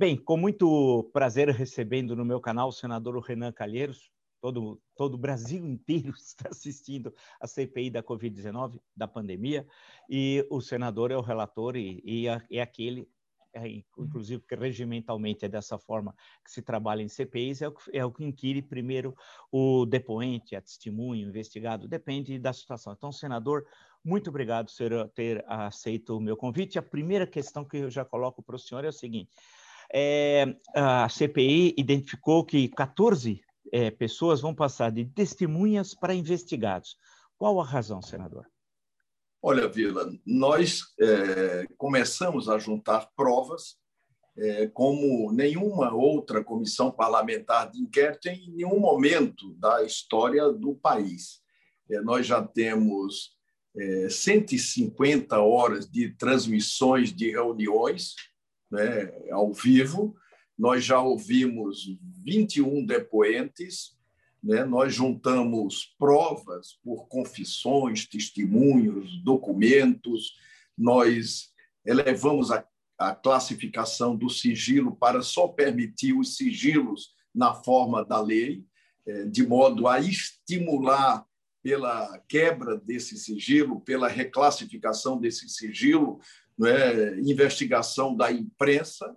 Bem, com muito prazer recebendo no meu canal o senador Renan Calheiros. Todo, todo o Brasil inteiro está assistindo a CPI da Covid-19, da pandemia, e o senador é o relator e, e é aquele é, inclusive que regimentalmente é dessa forma que se trabalha em CPIs, é o, é o que inquire primeiro o depoente, a testemunho, o investigado, depende da situação. Então, senador, muito obrigado por ter aceito o meu convite. A primeira questão que eu já coloco para o senhor é o seguinte: é, a CPI identificou que 14 é, pessoas vão passar de testemunhas para investigados. Qual a razão, senador? Olha, Vila, nós é, começamos a juntar provas é, como nenhuma outra comissão parlamentar de inquérito em nenhum momento da história do país. É, nós já temos 150 é, horas de transmissões de reuniões né, ao vivo, nós já ouvimos 21 depoentes, né? Nós juntamos provas por confissões, testemunhos, documentos, nós elevamos a, a classificação do sigilo para só permitir os sigilos na forma da lei, é, de modo a estimular pela quebra desse sigilo, pela reclassificação desse sigilo, é? investigação da imprensa,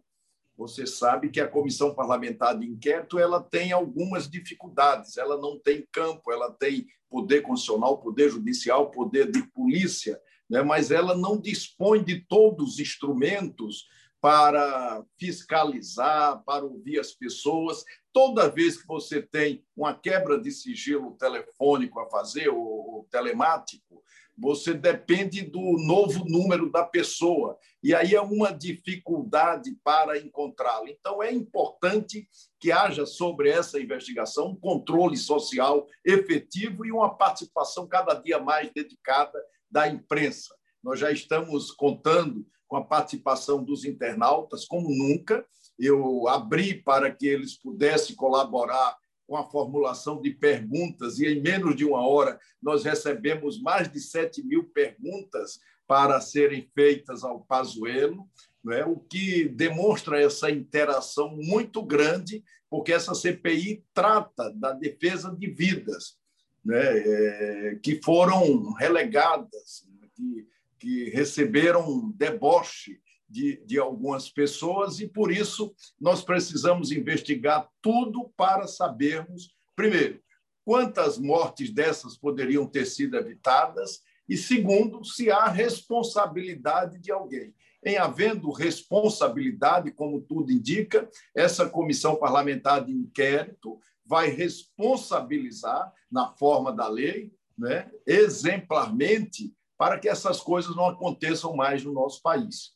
você sabe que a comissão parlamentar de inquérito ela tem algumas dificuldades. Ela não tem campo, ela tem poder constitucional, poder judicial, poder de polícia, né? mas ela não dispõe de todos os instrumentos para fiscalizar, para ouvir as pessoas. Toda vez que você tem uma quebra de sigilo telefônico a fazer, ou telemático, você depende do novo número da pessoa, e aí é uma dificuldade para encontrá-lo. Então, é importante que haja sobre essa investigação um controle social efetivo e uma participação cada dia mais dedicada da imprensa. Nós já estamos contando com a participação dos internautas como nunca. Eu abri para que eles pudessem colaborar com a formulação de perguntas, e em menos de uma hora nós recebemos mais de 7 mil perguntas para serem feitas ao Pazuello, é? o que demonstra essa interação muito grande, porque essa CPI trata da defesa de vidas né? É, que foram relegadas, que, que receberam deboche de, de algumas pessoas e, por isso, nós precisamos investigar tudo para sabermos, primeiro, quantas mortes dessas poderiam ter sido evitadas e, segundo, se há responsabilidade de alguém. Em havendo responsabilidade, como tudo indica, essa comissão parlamentar de inquérito vai responsabilizar, na forma da lei, né, exemplarmente, para que essas coisas não aconteçam mais no nosso país.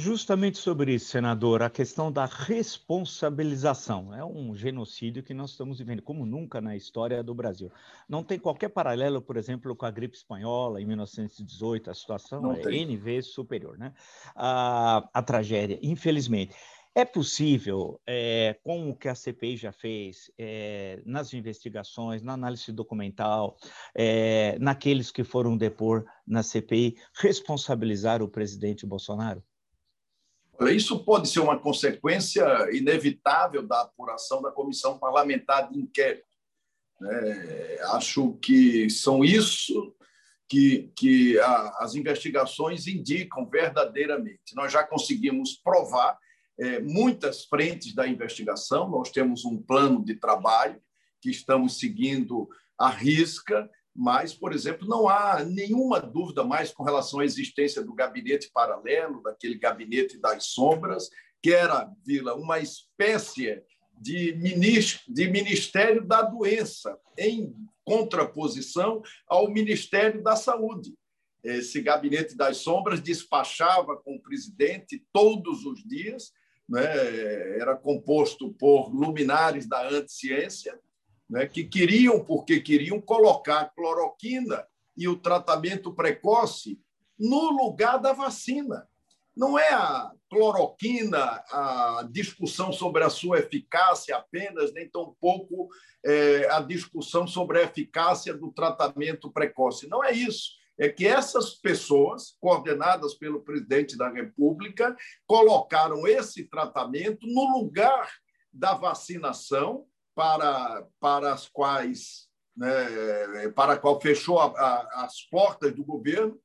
Justamente sobre isso, senador, a questão da responsabilização. É um genocídio que nós estamos vivendo, como nunca na história do Brasil. Não tem qualquer paralelo, por exemplo, com a gripe espanhola em 1918, a situação Não é tem. N vezes superior, né? A, a tragédia, infelizmente. É possível, é, com o que a CPI já fez, é, nas investigações, na análise documental, é, naqueles que foram depor na CPI, responsabilizar o presidente Bolsonaro? Isso pode ser uma consequência inevitável da apuração da comissão parlamentar de inquérito. É, acho que são isso que, que a, as investigações indicam verdadeiramente. Nós já conseguimos provar é, muitas frentes da investigação, nós temos um plano de trabalho que estamos seguindo à risca mas, por exemplo, não há nenhuma dúvida mais com relação à existência do gabinete paralelo, daquele gabinete das sombras, que era, Vila, uma espécie de, Ministério da Doença, em contraposição ao Ministério da Saúde. Esse gabinete das sombras despachava com o presidente todos os dias, né? era composto por luminares da anticiência, né, que queriam, porque queriam, colocar cloroquina e o tratamento precoce no lugar da vacina. Não é a cloroquina a discussão sobre a sua eficácia apenas, nem tampouco é, a discussão sobre a eficácia do tratamento precoce. Não é isso. é que essas pessoas, coordenadas pelo presidente da República, colocaram esse tratamento no lugar da vacinação para, para as quais né, para a qual fechou a, a, as portas do governo,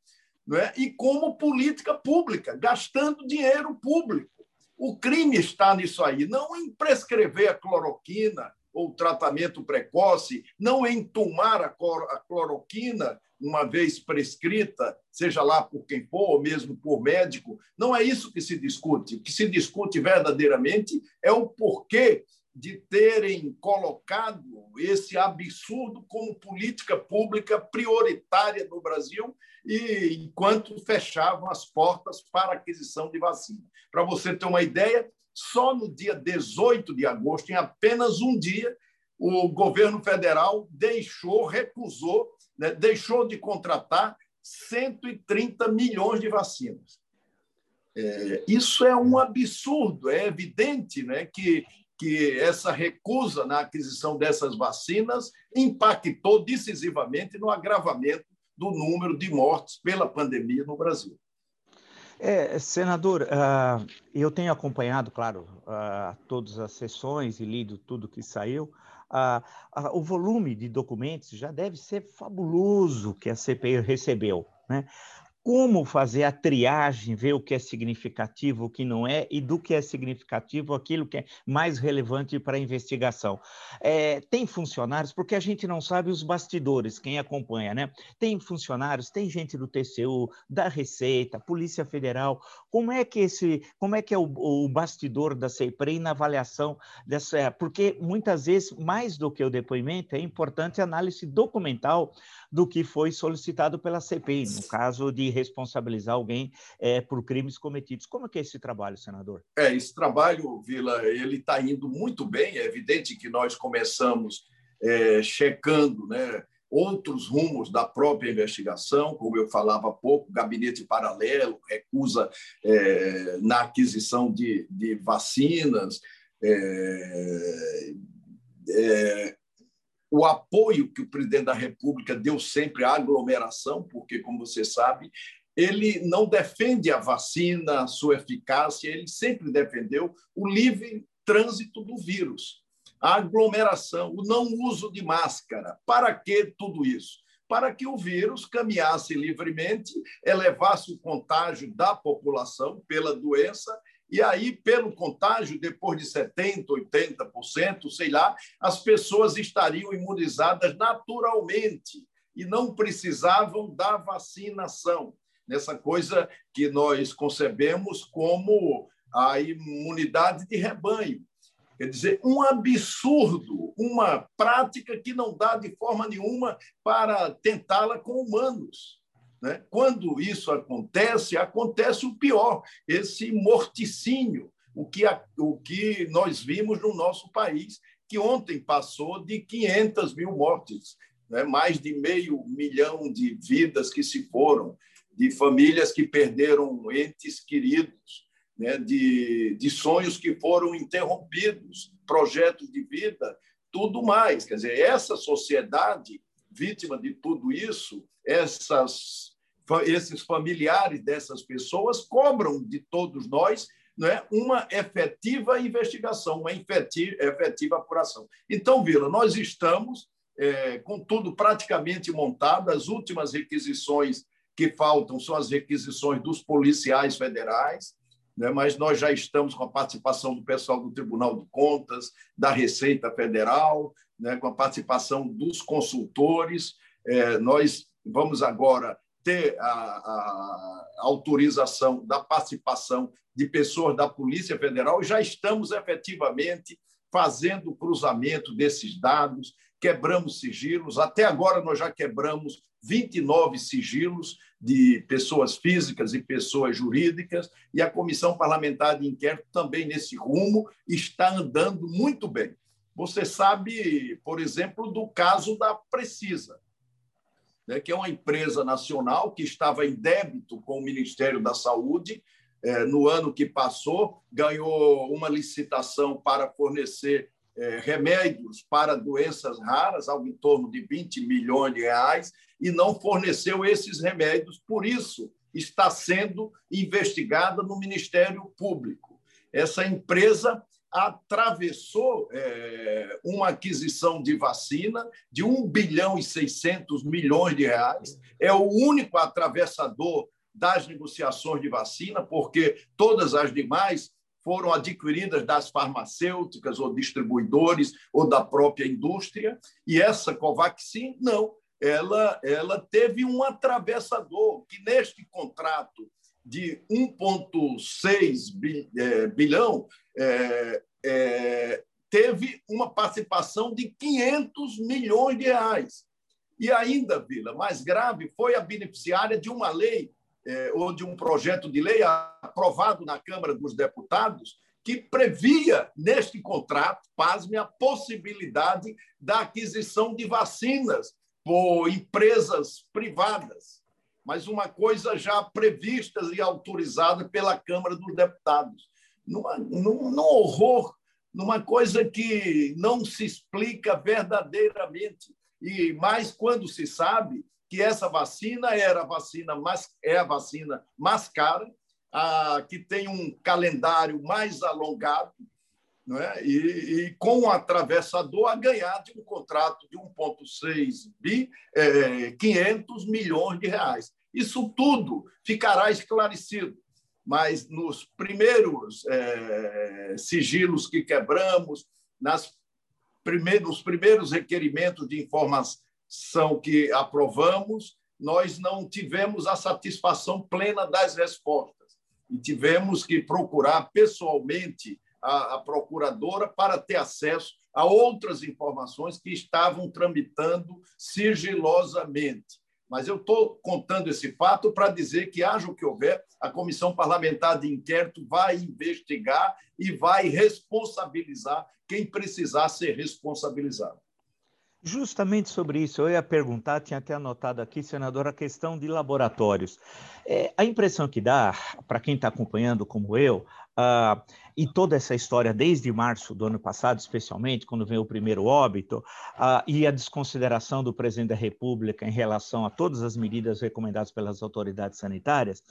né, e como política pública, gastando dinheiro público. O crime está nisso aí, não em prescrever a cloroquina ou tratamento precoce, não em tomar a cloroquina uma vez prescrita, seja lá por quem for, ou mesmo por médico. Não é isso que se discute. O que se discute verdadeiramente é o porquê de terem colocado esse absurdo como política pública prioritária no Brasil e enquanto fechavam as portas para aquisição de vacina. Para você ter uma ideia, só no dia 18 de agosto, em apenas um dia, o governo federal deixou, recusou, né, deixou de contratar 130 milhões de vacinas. É, isso é um absurdo, é evidente né, que que essa recusa na aquisição dessas vacinas impactou decisivamente no agravamento do número de mortes pela pandemia no Brasil. É, senador, uh, eu tenho acompanhado, claro, uh, todas as sessões e lido tudo que saiu. Uh, o volume de documentos já deve ser fabuloso que a CPI recebeu. Né? Como fazer a triagem, ver o que é significativo, o que não é, e do que é significativo, aquilo que é mais relevante para a investigação. É, tem funcionários, porque a gente não sabe os bastidores, quem acompanha, né? Tem funcionários, tem gente do TCU, da Receita, Polícia Federal. Como é que esse, como é que é o, o bastidor da CEPREI na avaliação dessa? Porque muitas vezes, mais do que o depoimento, é importante a análise documental do que foi solicitado pela CPI, no caso de responsabilizar alguém é, por crimes cometidos. Como é que é esse trabalho, senador? É, esse trabalho, Vila, ele está indo muito bem. É evidente que nós começamos é, checando, né? outros rumos da própria investigação, como eu falava há pouco, gabinete paralelo, recusa é, na aquisição de, de vacinas, é, é, o apoio que o presidente da República deu sempre à aglomeração, porque, como você sabe, ele não defende a vacina, a sua eficácia, ele sempre defendeu o livre trânsito do vírus, a aglomeração, o não uso de máscara. Para que tudo isso? Para que o vírus caminhasse livremente, elevasse o contágio da população pela doença e aí, pelo contágio, depois de 70%, 80%, sei lá, as pessoas estariam imunizadas naturalmente e não precisavam da vacinação. Nessa coisa que nós concebemos como a imunidade de rebanho. Quer dizer, um absurdo, uma prática que não dá de forma nenhuma para tentá-la com humanos. Né? Quando isso acontece, acontece o pior, esse morticínio, o que, o que nós vimos no nosso país, que ontem passou de 500 mil mortes, né? mais de meio milhão de vidas que se foram, de famílias que perderam entes queridos, né? de, de sonhos que foram interrompidos, projetos de vida, tudo mais. Quer dizer, essa sociedade vítima de tudo isso, essas esses familiares dessas pessoas cobram de todos nós é uma efetiva investigação, uma efetiva, efetiva apuração. Então, Vila, nós estamos é, com tudo praticamente montado, as últimas requisições que faltam são as requisições dos policiais federais, né? mas nós já estamos com a participação do pessoal do Tribunal de Contas, da Receita Federal, né? com a participação dos consultores. É, nós vamos agora ter a, a, autorização da participação de pessoas da Polícia Federal, já estamos efetivamente fazendo o cruzamento desses dados, quebramos sigilos. Até agora, nós já quebramos 29 sigilos de pessoas físicas e pessoas jurídicas, e a Comissão Parlamentar de Inquérito também nesse rumo está andando muito bem. Você sabe, por exemplo, do caso da Precisa né, que é uma empresa nacional que estava em débito com o Ministério da Saúde. É, no ano que passou, ganhou uma licitação para fornecer é, remédios para doenças raras, algo em torno de 20 milhões de reais, e não forneceu esses remédios. Por isso, está sendo investigada no Ministério Público. Essa empresa atravessou é, uma aquisição de vacina de 1 bilhão e 600 milhões de reais. É o único atravessador das negociações de vacina, porque todas as demais foram adquiridas das farmacêuticas ou distribuidores ou da própria indústria, e essa Covaxin não, ela, ela teve um atravessador que neste contrato de 1,6 é, bilhão é, é, teve uma participação de 500 milhões de reais. E ainda, Vila, mais grave, foi a beneficiária de uma lei é, ou de um projeto de lei aprovado na Câmara dos Deputados que previa neste contrato, pasme, a possibilidade da aquisição de vacinas por empresas privadas, mas uma coisa já prevista e autorizada pela Câmara dos Deputados. Numa, num, num horror, numa coisa que não se explica verdadeiramente. E mais quando se sabe que essa vacina era a vacina mais, é a vacina mais cara, a, que tem um calendário mais alongado, não é? e, e com um atravessador a ganhar de um contrato de 1,6 bi, é, 500 milhões de reais. Isso tudo ficará esclarecido, mas nos primeiros é, sigilos que quebramos, nas primeiros, nos primeiros requerimentos de informação que aprovamos, nós não tivemos a satisfação plena das respostas e tivemos que procurar pessoalmente a, a procuradora para ter acesso a outras informações que estavam tramitando sigilosamente. Mas eu estou contando esse fato para dizer que, haja o que houver, a Comissão Parlamentar de Inquérito vai investigar e vai responsabilizar quem precisar ser responsabilizado. Justamente sobre isso, eu ia perguntar, tinha até anotado aqui, senador, a questão de laboratórios. É, a impressão que dá, para quem está acompanhando como eu, uh, e toda essa história desde março do ano passado, especialmente, quando veio o primeiro óbito, uh, e a desconsideração do presidente da República em relação a todas as medidas recomendadas pelas autoridades sanitárias,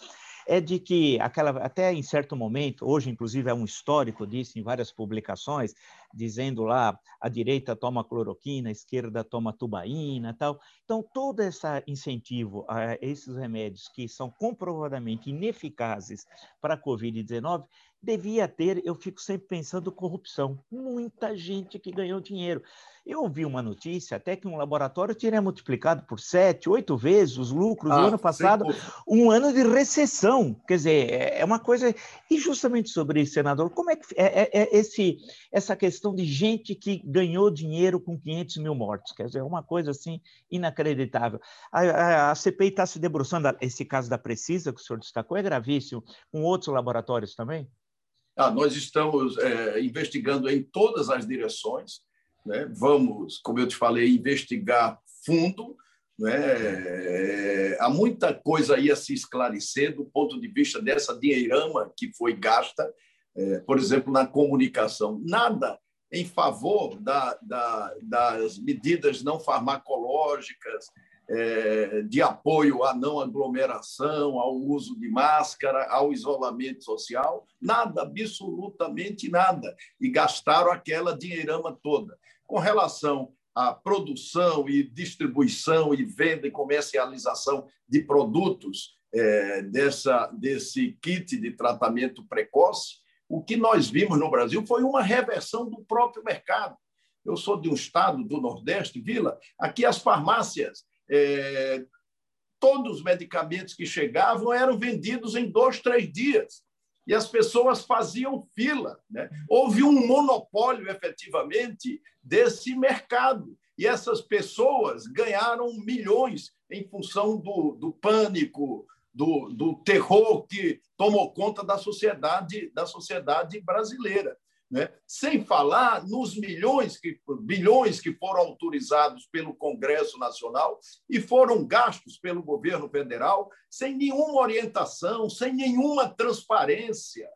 é de que aquela até em certo momento, hoje inclusive é um histórico disso em várias publicações, dizendo lá a direita toma cloroquina, a esquerda toma tubaína, tal. Então todo esse incentivo a esses remédios que são comprovadamente ineficazes para a COVID-19 devia ter, eu fico sempre pensando corrupção. Muita gente que ganhou dinheiro. Eu ouvi uma notícia até que um laboratório teria multiplicado por sete, oito vezes os lucros ah, do ano passado, um ano de recessão. Quer dizer, é, é uma coisa. E justamente sobre isso, senador, como é que é, é, é esse, essa questão de gente que ganhou dinheiro com 500 mil mortes? Quer dizer, é uma coisa assim inacreditável. A, a, a CPI está se debruçando, esse caso da Precisa, que o senhor destacou, é gravíssimo, com outros laboratórios também? Ah, nós estamos é, investigando em todas as direções. Né? Vamos, como eu te falei, investigar fundo. Né? É, há muita coisa aí a se esclarecer do ponto de vista dessa dinheirama que foi gasta, é, por exemplo, na comunicação. Nada em favor da, da, das medidas não farmacológicas, é, de apoio à não aglomeração, ao uso de máscara, ao isolamento social, nada, absolutamente nada. E gastaram aquela dinheirama toda. Com relação à produção e distribuição e venda e comercialização de produtos é, dessa, desse kit de tratamento precoce, o que nós vimos no Brasil foi uma reversão do próprio mercado. Eu sou de um estado do Nordeste, Vila, aqui as farmácias é, todos os medicamentos que chegavam eram vendidos em dois, três dias. E as pessoas faziam fila. Né? Houve um monopólio, efetivamente, desse mercado. E essas pessoas ganharam milhões em função do, do pânico, do, do terror que tomou conta da sociedade, da sociedade brasileira. Né? sem falar nos milhões, que, bilhões que foram autorizados pelo Congresso Nacional e foram gastos pelo governo federal sem nenhuma orientação, sem nenhuma transparência,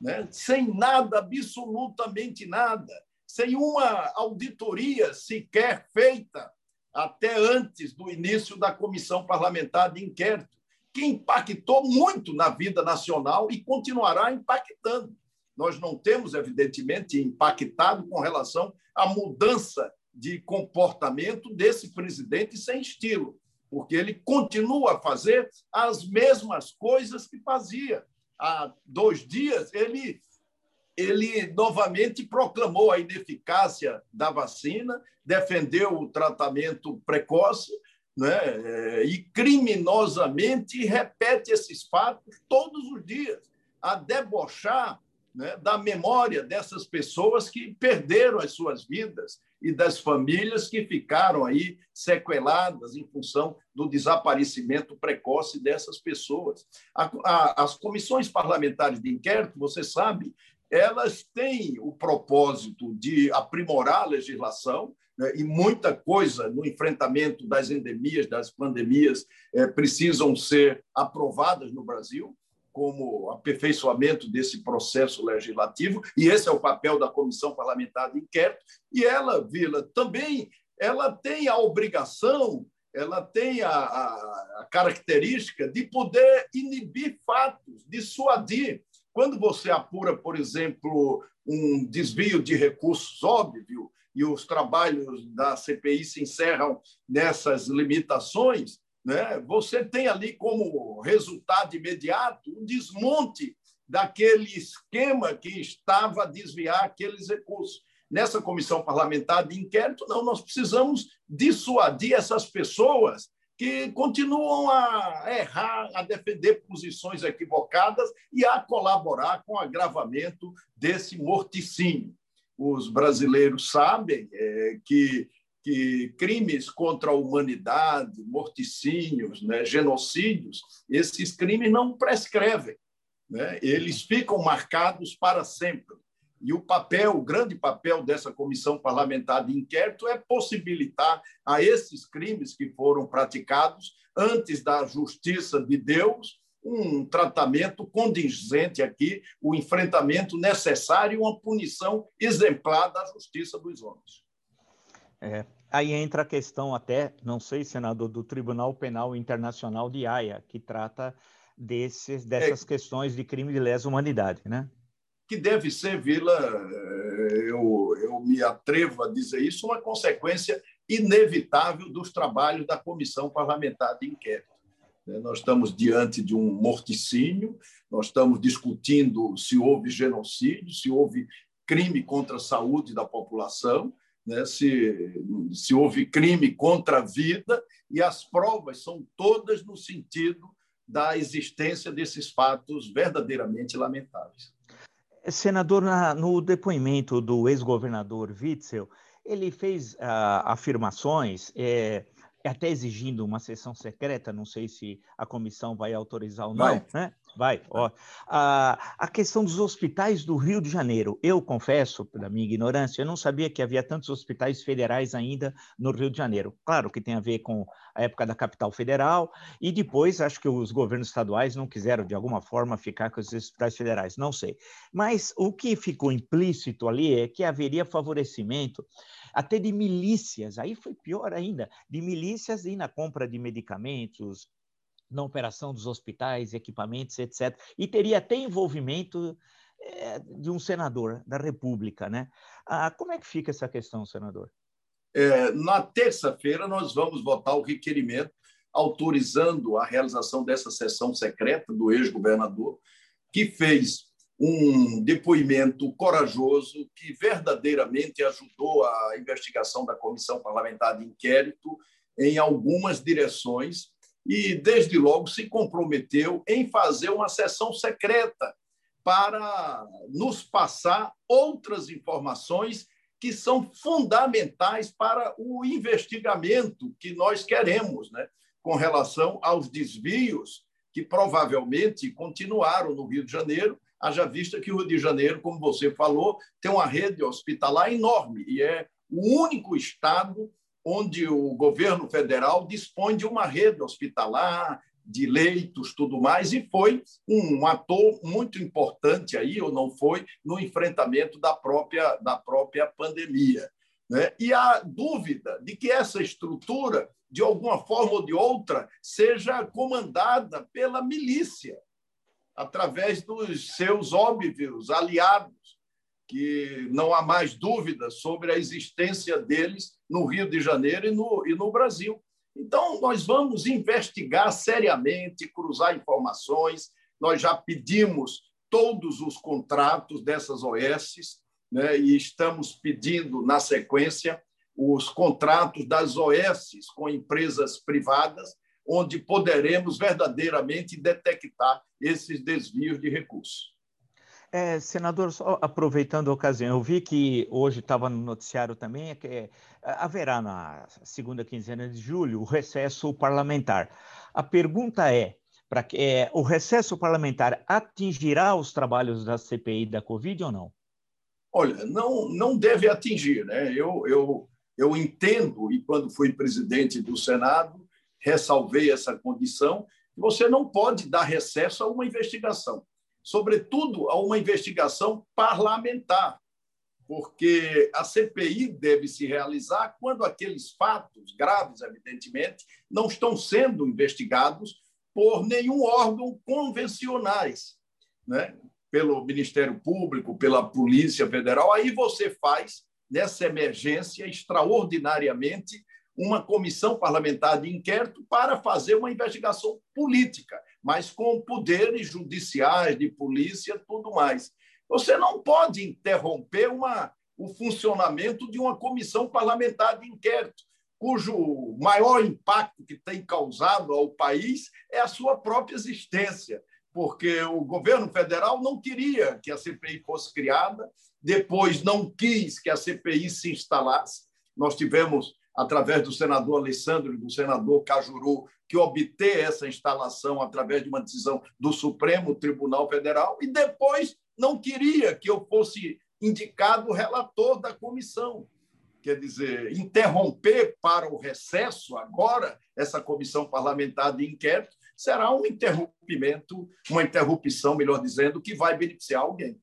né? sem nada, absolutamente nada. sem uma auditoria sequer feita até antes do início da comissão parlamentar de inquérito, que impactou muito na vida nacional e continuará impactando. Nós não temos, evidentemente, impactado com relação à mudança de comportamento desse presidente sem estilo, porque ele continua a fazer as mesmas coisas que fazia. Há dois dias, ele ele novamente proclamou a ineficácia da vacina, defendeu o tratamento precoce né? e criminosamente repete esses fatos todos os dias, a debochar né, da memória dessas pessoas que perderam as suas vidas e das famílias que ficaram aí sequeladas em função do desaparecimento precoce dessas pessoas. A, a, as comissões parlamentares de inquérito, você sabe, elas têm o propósito de aprimorar a legislação, né, e muita coisa no enfrentamento das endemias, das pandemias, é, precisam ser aprovadas no Brasil, como aperfeiçoamento desse processo legislativo, e esse é o papel da Comissão Parlamentar de Inquérito. E ela, Vila, também ela tem a obrigação, ela tem a, a, a característica de poder inibir fatos, dissuadir quando você apura, por exemplo, um desvio de recursos óbvio e os trabalhos da CPI se encerram nessas limitações, né? você tem ali como resultado imediato um desmonte daquele esquema que estava a desviar aqueles recursos. Nessa comissão parlamentar de inquérito, não, nós precisamos dissuadir essas pessoas que continuam a errar, a defender posições equivocadas e a colaborar com o agravamento desse morticínio. Os brasileiros sabem é, que, que crimes contra a humanidade, morticínios, né, genocídios, esses crimes não prescrevem. Né? Eles ficam marcados para sempre. E o papel, o grande papel dessa comissão parlamentar de inquérito é possibilitar a esses crimes que foram praticados antes da justiça de Deus um tratamento condizente aqui, o enfrentamento necessário e uma punição exemplar da justiça dos homens. É, aí entra a questão até, não sei, senador, do Tribunal Penal Internacional de Haia, que trata desses, dessas é, questões de crime de lesa humanidade, né? que deve ser, Vila, eh, eu, eu me atrevo a dizer isso, uma consequência inevitável dos trabalhos da Comissão Parlamentar de Inquérito. Né, nós estamos diante de um morticínio, nós estamos discutindo se houve genocídio, se houve crime contra a saúde da população, né? se, se houve crime contra a vida, e as provas são todas no sentido da existência desses fatos verdadeiramente lamentáveis. Senador, na, no depoimento do ex-governador Witzel, ele fez uh, afirmações, é, até exigindo uma sessão secreta, não sei se a comissão vai autorizar ou não, vai. né? Vai, ó. A, a questão dos hospitais do Rio de Janeiro. Eu confesso, da minha ignorância, eu não sabia que havia tantos hospitais federais ainda no Rio de Janeiro. Claro que tem a ver com a época da capital federal, e depois acho que os governos estaduais não quiseram, de alguma forma, ficar com os hospitais federais, não sei. Mas o que ficou implícito ali é que haveria favorecimento até de milícias, aí foi pior ainda, de milícias e na compra de medicamentos, na operação dos hospitais, equipamentos, etc. E teria até envolvimento é, de um senador da República, né? Ah, como é que fica essa questão, senador? É, na terça-feira nós vamos votar o requerimento autorizando a realização dessa sessão secreta do ex-governador, que fez um depoimento corajoso que verdadeiramente ajudou a investigação da Comissão Parlamentar de Inquérito em algumas direções e, desde logo, se comprometeu em fazer uma sessão secreta para nos passar outras informações que são fundamentais para o investimento que nós queremos, né, com relação aos desvios que provavelmente continuaram no Rio de Janeiro, haja vista que o Rio de Janeiro, como você falou, tem uma rede hospitalar enorme e é o único estado onde o governo federal dispõe de uma rede hospitalar de leitos, tudo mais, e foi um ator muito importante aí, ou não foi, no enfrentamento da própria, da própria pandemia. Né? E a dúvida de que essa estrutura, de alguma forma ou de outra, seja comandada pela milícia, através dos seus óbvios aliados, que não há mais dúvida sobre a existência deles no Rio de Janeiro e no, e no Brasil. Então, nós vamos investigar seriamente, cruzar informações. Nós já pedimos todos os contratos dessas OSs né, e estamos pedindo, na sequência, os contratos das OSs com empresas privadas, onde poderemos verdadeiramente detectar esses desvios de recursos. É, senador, só aproveitando a ocasião, eu vi que hoje estava no noticiário também que é, haverá na segunda quinzena de julho o recesso parlamentar. A pergunta é, para que é, o recesso parlamentar atingirá os trabalhos da CPI da Covid ou não? Olha, não, não deve atingir, né? Eu, eu, eu entendo e quando fui presidente do Senado ressalvei essa condição. Você não pode dar recesso a uma investigação sobretudo a uma investigação parlamentar, porque a CPI deve se realizar quando aqueles fatos graves, evidentemente, não estão sendo investigados por nenhum órgão convencionais, né? pelo Ministério Público, pela Polícia Federal. Aí você faz, nessa emergência, extraordinariamente, uma comissão parlamentar de inquérito para fazer uma investigação política mas com poderes judiciais, de polícia, tudo mais. Você não pode interromper uma, o funcionamento de uma comissão parlamentar de inquérito, cujo maior impacto que tem causado ao país é a sua própria existência, porque o governo federal não queria que a CPI fosse criada, depois não quis que a CPI se instalasse. Nós tivemos, através do senador Alessandro e do senador Cajuru, que obter essa instalação através de uma decisão do Supremo Tribunal Federal e depois não queria que eu fosse indicado relator da comissão. Quer dizer, interromper para o recesso agora essa comissão parlamentar de inquérito será um interrompimento, uma interrupção, melhor dizendo, que vai beneficiar alguém.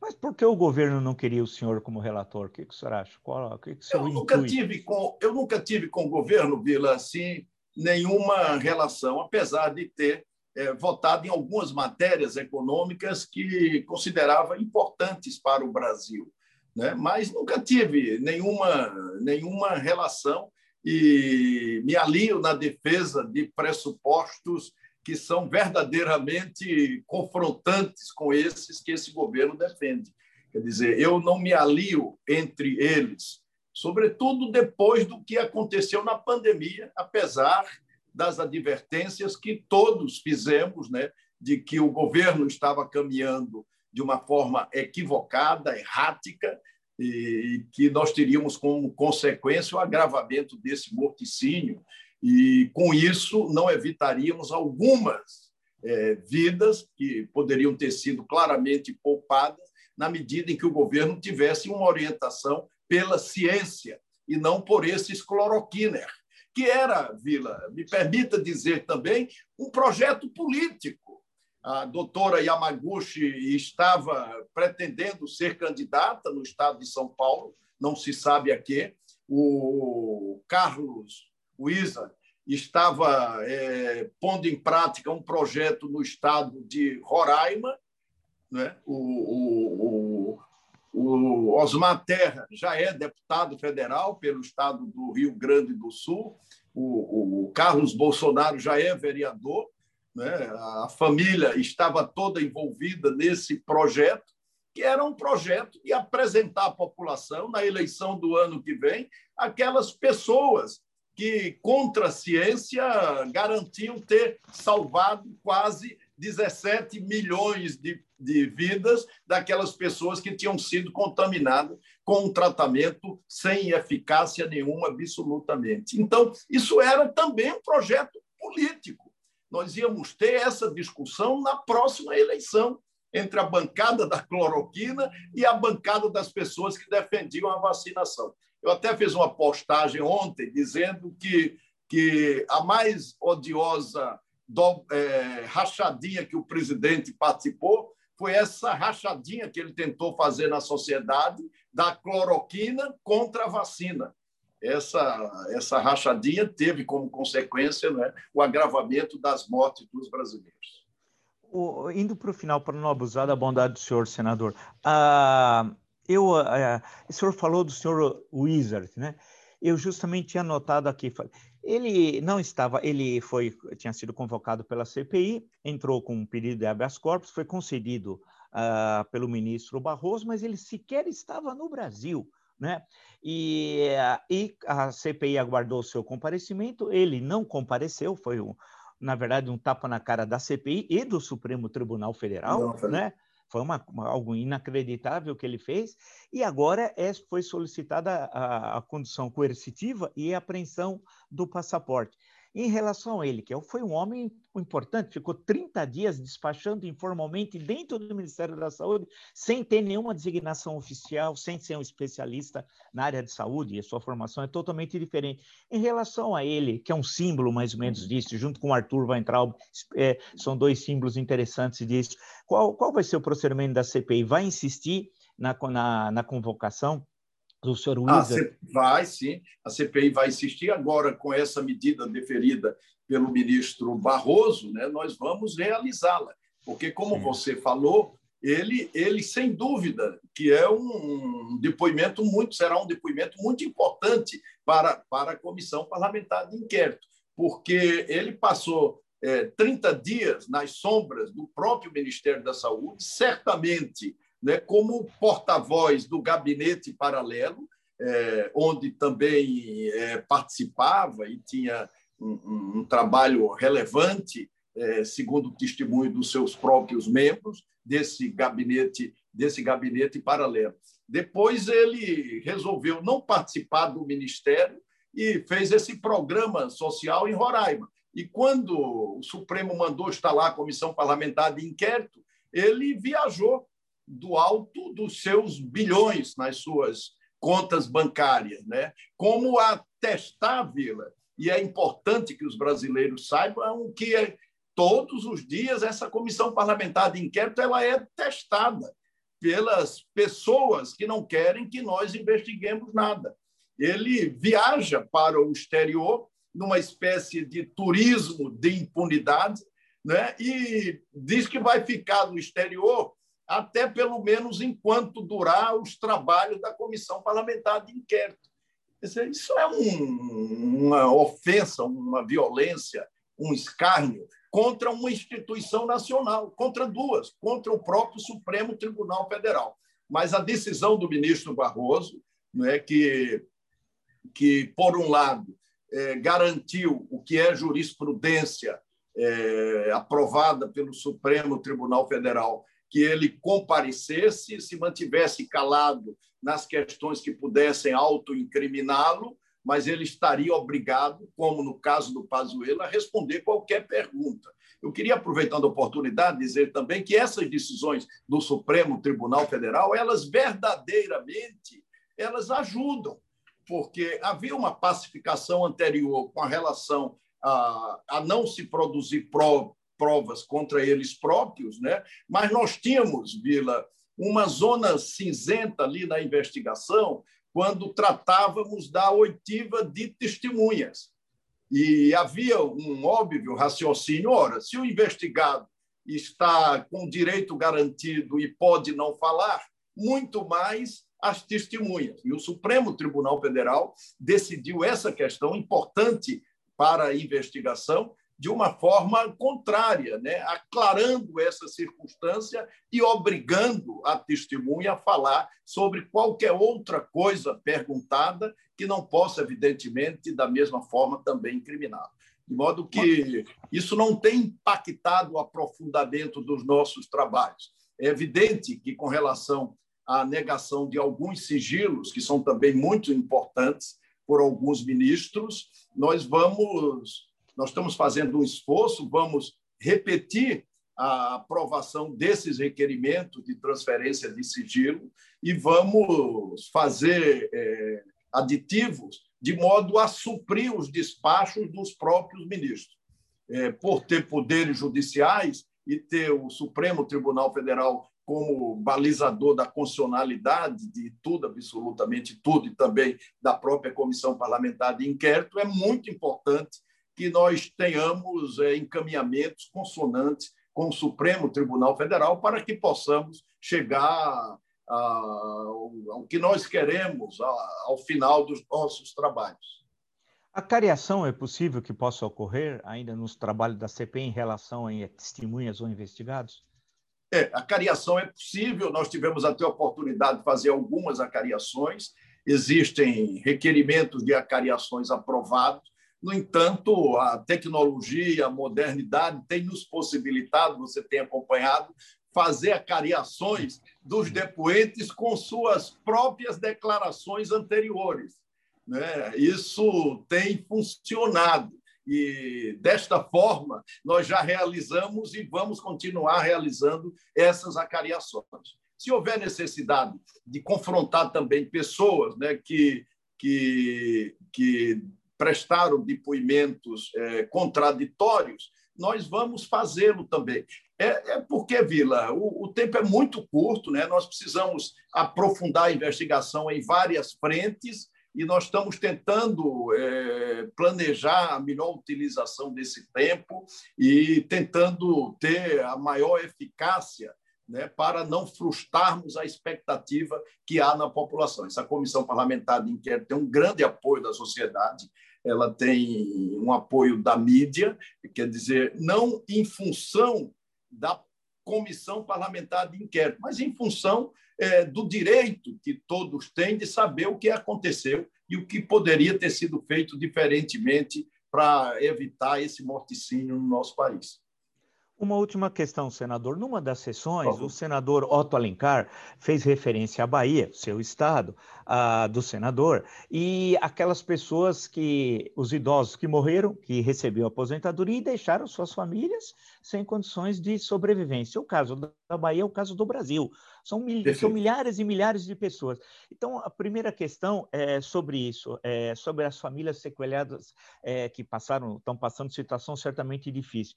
Mas por que o governo não queria o senhor como relator? O que, que o senhor acha? Qual, o que, que o senhor eu, nunca tive com, eu nunca tive com o governo, Vila, assim, nenhuma relação, apesar de ter é, votado em algumas matérias econômicas que considerava importantes para o Brasil. Né? Mas nunca tive nenhuma, nenhuma relação e me alio na defesa de pressupostos que são verdadeiramente confrontantes com esses que esse governo defende. Quer dizer, eu não me alio entre eles sobretudo depois do que aconteceu na pandemia, apesar das advertências que todos fizemos, né, de que o governo estava caminhando de uma forma equivocada, errática, e que nós teríamos como consequência o agravamento desse morticínio, e com isso não evitaríamos algumas é, vidas que poderiam ter sido claramente poupadas na medida em que o governo tivesse uma orientação pela ciência e não por esses cloroquiner, que era, Vila, me permita dizer também, um projeto político. A doutora Yamaguchi estava pretendendo ser candidata no estado de São Paulo, não se sabe a quê. O Carlos Wizard estava é, pondo em prática um projeto no estado de Roraima. Né? O, o, o, o Osmar Terra já é deputado federal pelo estado do Rio Grande do Sul. O, o Carlos Bolsonaro já é vereador. Né? A família estava toda envolvida nesse projeto, que era um projeto de apresentar à população, na eleição do ano que vem, aquelas pessoas que, contra a ciência, garantiam ter salvado quase 17 milhões de de vidas daquelas pessoas que tinham sido contaminadas com um tratamento sem eficácia nenhuma, absolutamente. Então, isso era também um projeto político. Nós íamos ter essa discussão na próxima eleição entre a bancada da cloroquina e a bancada das pessoas que defendiam a vacinação. Eu até fiz uma postagem ontem dizendo que, que a mais odiosa do, é, rachadinha que o presidente participou, foi essa rachadinha que ele tentou fazer na sociedade da cloroquina contra a vacina. Essa, essa rachadinha teve como consequência né, o agravamento das mortes dos brasileiros. O, indo para o final, para não abusar da bondade do senhor senador, uh, eu, uh, o senhor falou do senhor Wizard, né? Eu justamente tinha anotado aqui, ele não estava, ele foi, tinha sido convocado pela CPI, entrou com um pedido de habeas corpus, foi concedido uh, pelo ministro Barroso, mas ele sequer estava no Brasil, né? E, e a CPI aguardou seu comparecimento, ele não compareceu, foi um, na verdade um tapa na cara da CPI e do Supremo Tribunal Federal, não, né? Foi uma, uma, algo inacreditável que ele fez, e agora é, foi solicitada a, a condição coercitiva e a apreensão do passaporte. Em relação a ele, que é foi um homem importante, ficou 30 dias despachando informalmente dentro do Ministério da Saúde, sem ter nenhuma designação oficial, sem ser um especialista na área de saúde, e a sua formação é totalmente diferente. Em relação a ele, que é um símbolo mais ou menos disso, junto com Arthur Weintraub, é, são dois símbolos interessantes disso. Qual, qual vai ser o procedimento da CPI? Vai insistir na, na, na convocação do senhor Wizard? Ah, vai, sim. A CPI vai insistir agora com essa medida deferida pelo ministro Barroso, né, nós vamos realizá-la. Porque, como sim. você falou, ele, ele, sem dúvida, que é um depoimento muito, será um depoimento muito importante para, para a comissão parlamentar de inquérito, porque ele passou é, 30 dias nas sombras do próprio Ministério da Saúde, certamente né, como porta-voz do gabinete paralelo, é, onde também é, participava e tinha um, um trabalho relevante, é, segundo o testemunho dos seus próprios membros desse gabinete desse gabinete paralelo. Depois ele resolveu não participar do ministério e fez esse programa social em Roraima. E quando o Supremo mandou instalar a comissão parlamentar de inquérito, ele viajou do alto dos seus bilhões nas suas contas bancárias, né? Como atestar, Vila, e é importante que os brasileiros saibam que é, todos os dias essa comissão parlamentar de inquérito ela é testada pelas pessoas que não querem que nós investiguemos nada. Ele viaja para o exterior numa espécie de turismo de impunidade, né? E diz que vai ficar no exterior até pelo menos enquanto durar os trabalhos da comissão parlamentar de inquérito. Isso é um, uma ofensa, uma violência, um escárnio contra uma instituição nacional, contra duas, contra o próprio Supremo Tribunal Federal. Mas a decisão do ministro Barroso, não é que, que por um lado, é, garantiu o que é jurisprudência é, aprovada pelo Supremo Tribunal Federal que ele comparecesse, se mantivesse calado nas questões que pudessem autoincriminá-lo, mas ele estaria obrigado, como no caso do Pazuello, a responder qualquer pergunta. Eu queria, aproveitando a oportunidade, dizer também que essas decisões do Supremo Tribunal Federal, elas verdadeiramente, elas ajudam, porque havia uma pacificação anterior com relação a, a não se produzir prova, provas contra eles próprios, né? mas nós tínhamos, Vila, uma zona cinzenta ali na investigação quando tratávamos da oitiva de testemunhas. E havia um óbvio raciocínio: ora, se o investigado está com direito garantido e pode não falar, muito mais as testemunhas. E o Supremo Tribunal Federal decidiu essa questão importante para a investigação de uma forma contrária, né? aclarando essa circunstância e obrigando a testemunha a falar sobre qualquer outra coisa perguntada que não possa, evidentemente, da mesma forma também incriminá-lo. De modo que isso não tem impactado o aprofundamento dos nossos trabalhos. É evidente que, com relação à negação de alguns sigilos, que são também muito importantes por alguns ministros, nós vamos nós estamos fazendo um esforço, vamos repetir a aprovação desses requerimentos de transferência de sigilo e vamos fazer é, aditivos de modo a suprir os despachos dos próprios ministros. é, por ter poderes judiciais e ter o Supremo Tribunal Federal como balizador da constitucionalidade de tudo, absolutamente tudo, e também da própria Comissão Parlamentar de Inquérito, é muito importante que nós tenhamos é, encaminhamentos consonantes com o Supremo Tribunal Federal para que possamos chegar ao que nós queremos ao final dos nossos trabalhos. A cariação é possível que possa ocorrer ainda nos trabalhos da CPI em relação a testemunhas ou investigados? É, a cariação é possível, nós tivemos até a oportunidade de fazer algumas acariações, existem requerimentos de acariações aprovados, no entanto, a tecnologia, a modernidade tem nos possibilitado, você tem acompanhado, fazer acariações dos depoentes com suas próprias declarações anteriores. Né? Isso tem funcionado. E desta forma, nós já realizamos e vamos continuar realizando essas acariações. Se houver necessidade de confrontar também pessoas né, que, que, que prestaram depoimentos é, contraditórios, nós vamos fazê-lo também. É, é, porque, Vila, o, o, tempo é muito curto, né? nós precisamos aprofundar a investigação em várias frentes e nós estamos tentando é, planejar a melhor utilização desse tempo e tentando ter a maior eficácia né, para não frustrarmos a expectativa que há na população. Essa comissão parlamentar de inquérito tem um grande apoio da sociedade, ela tem um apoio da mídia, quer dizer, não em função da comissão parlamentar de inquérito, mas em função é, do direito que todos têm de saber o que aconteceu e o que poderia ter sido feito diferentemente para evitar esse morticínio no nosso país. Uma última questão, senador. Numa das sessões, o senador Otto Alencar fez referência à Bahia, seu estado, do senador, e aquelas pessoas que, os idosos que morreram, que receberam aposentadoria e deixaram suas famílias sem condições de sobrevivência. O caso da Bahia é o caso do Brasil. São, mil, são milhares e milhares de pessoas. Então, a primeira questão é sobre isso, é sobre as famílias sequeladas é, que passaram, estão passando situação certamente difícil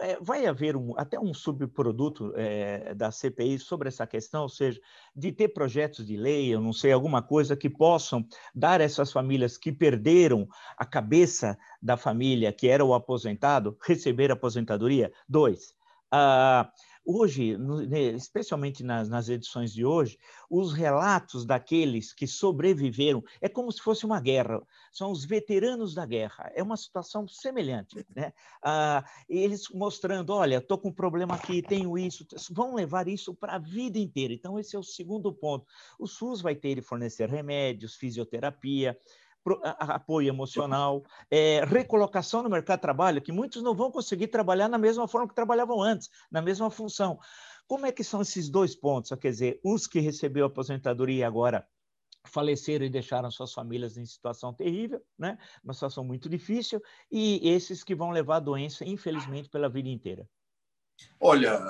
é, vai haver um, até um subproduto é, da CPI sobre essa questão, ou seja, de ter projetos de lei, eu não sei, alguma coisa que possam dar a essas famílias que perderam a cabeça da família, que era o aposentado, receber aposentadoria? Dois, ah, Hoje, especialmente nas, nas, edições de hoje, os relatos daqueles que sobreviveram é como se fosse uma guerra. São os veteranos da guerra. É uma situação semelhante, né? Ah, eles mostrando, olha, estou com um problema aqui, tenho isso, vão levar isso para a vida inteira. Então, esse é o segundo ponto. O SUS vai ter de fornecer remédios, fisioterapia, apoio emocional, é, recolocação no mercado de trabalho, que muitos não vão conseguir trabalhar na mesma forma que trabalhavam antes, na mesma função. Como é que são esses dois pontos? Quer dizer, os que receberam aposentadoria agora faleceram e deixaram suas famílias em situação terrível, né? uma situação muito difícil, e esses que vão levar a doença, infelizmente, pela vida inteira. Olha,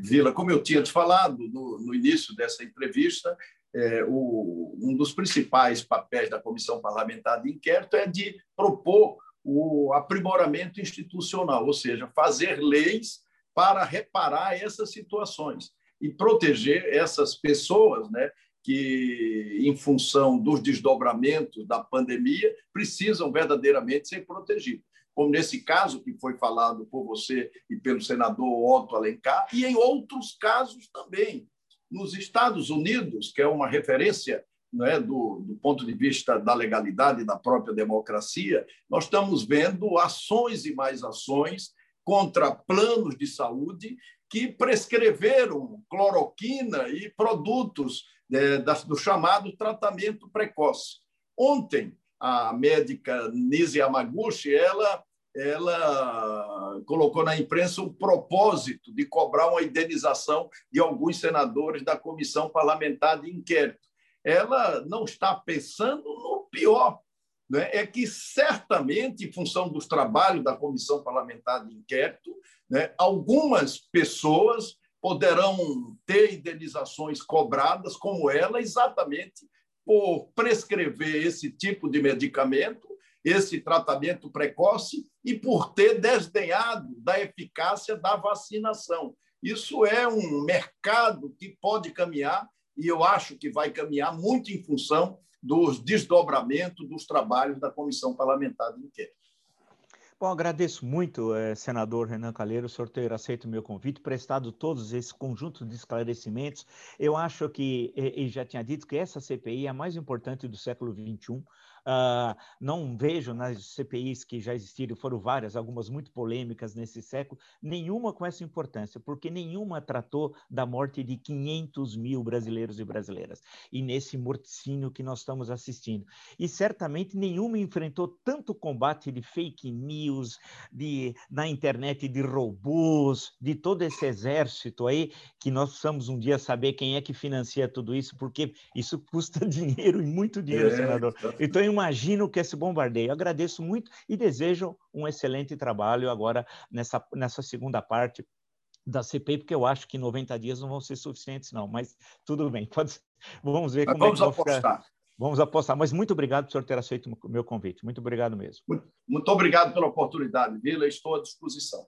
Vila, como eu tinha te falado no, no início dessa entrevista, é, o, um dos principais papéis da comissão parlamentar de inquérito é de propor o aprimoramento institucional, ou seja, fazer leis para reparar essas situações e proteger essas pessoas, né, que, em função dos desdobramentos da pandemia, precisam verdadeiramente ser protegidos. Como nesse caso que foi falado por você e pelo senador Otto Alencar, e em outros casos também, nos Estados Unidos, que é uma referência né, do, do, ponto de vista da legalidade da própria democracia, nós estamos vendo ações e mais ações contra planos de saúde que prescreveram cloroquina e produtos é, do chamado tratamento precoce. Ontem, a médica Nise Yamaguchi, ela ela colocou na imprensa o propósito de cobrar uma indenização de alguns senadores da comissão parlamentar de inquérito. Ela não está pensando no pior, né? é que certamente, em função dos trabalhos da comissão parlamentar de inquérito, né, algumas pessoas poderão ter indenizações cobradas, como ela, exatamente por prescrever esse tipo de medicamento esse tratamento precoce e por ter desdenhado da eficácia da vacinação. Isso é um mercado que pode caminhar, e eu acho que vai caminhar muito em função dos desdobramentos dos trabalhos da Comissão Parlamentar de Inquérito. Bom, agradeço muito, eh, senador Renan Calheiro, o senhor ter aceito o meu convite, prestado todos esse conjunto de esclarecimentos. Eu acho que, e já tinha dito, que essa CPI é a mais importante do século XXI. Uh, não vejo nas CPIs que já existiram, foram várias, algumas muito polêmicas nesse século, nenhuma com essa importância, porque nenhuma tratou da morte de 500 mil brasileiros e brasileiras, e nesse morticínio que nós estamos assistindo. E certamente nenhuma enfrentou tanto combate de fake news, de, na internet de robôs, de todo esse exército aí, que nós precisamos um dia saber quem é que financia tudo isso, porque isso custa dinheiro e muito dinheiro, é, senador. Então, imagino que esse bombardeio. Eu agradeço muito e desejo um excelente trabalho agora nessa, nessa segunda parte da CPI, porque eu acho que 90 dias não vão ser suficientes, não, mas tudo bem, pode, vamos ver como vamos é que apostar. Ficar. Vamos apostar, mas muito obrigado por senhor ter aceito o meu convite. Muito obrigado mesmo. Muito, muito obrigado pela oportunidade, Vila. Estou à disposição.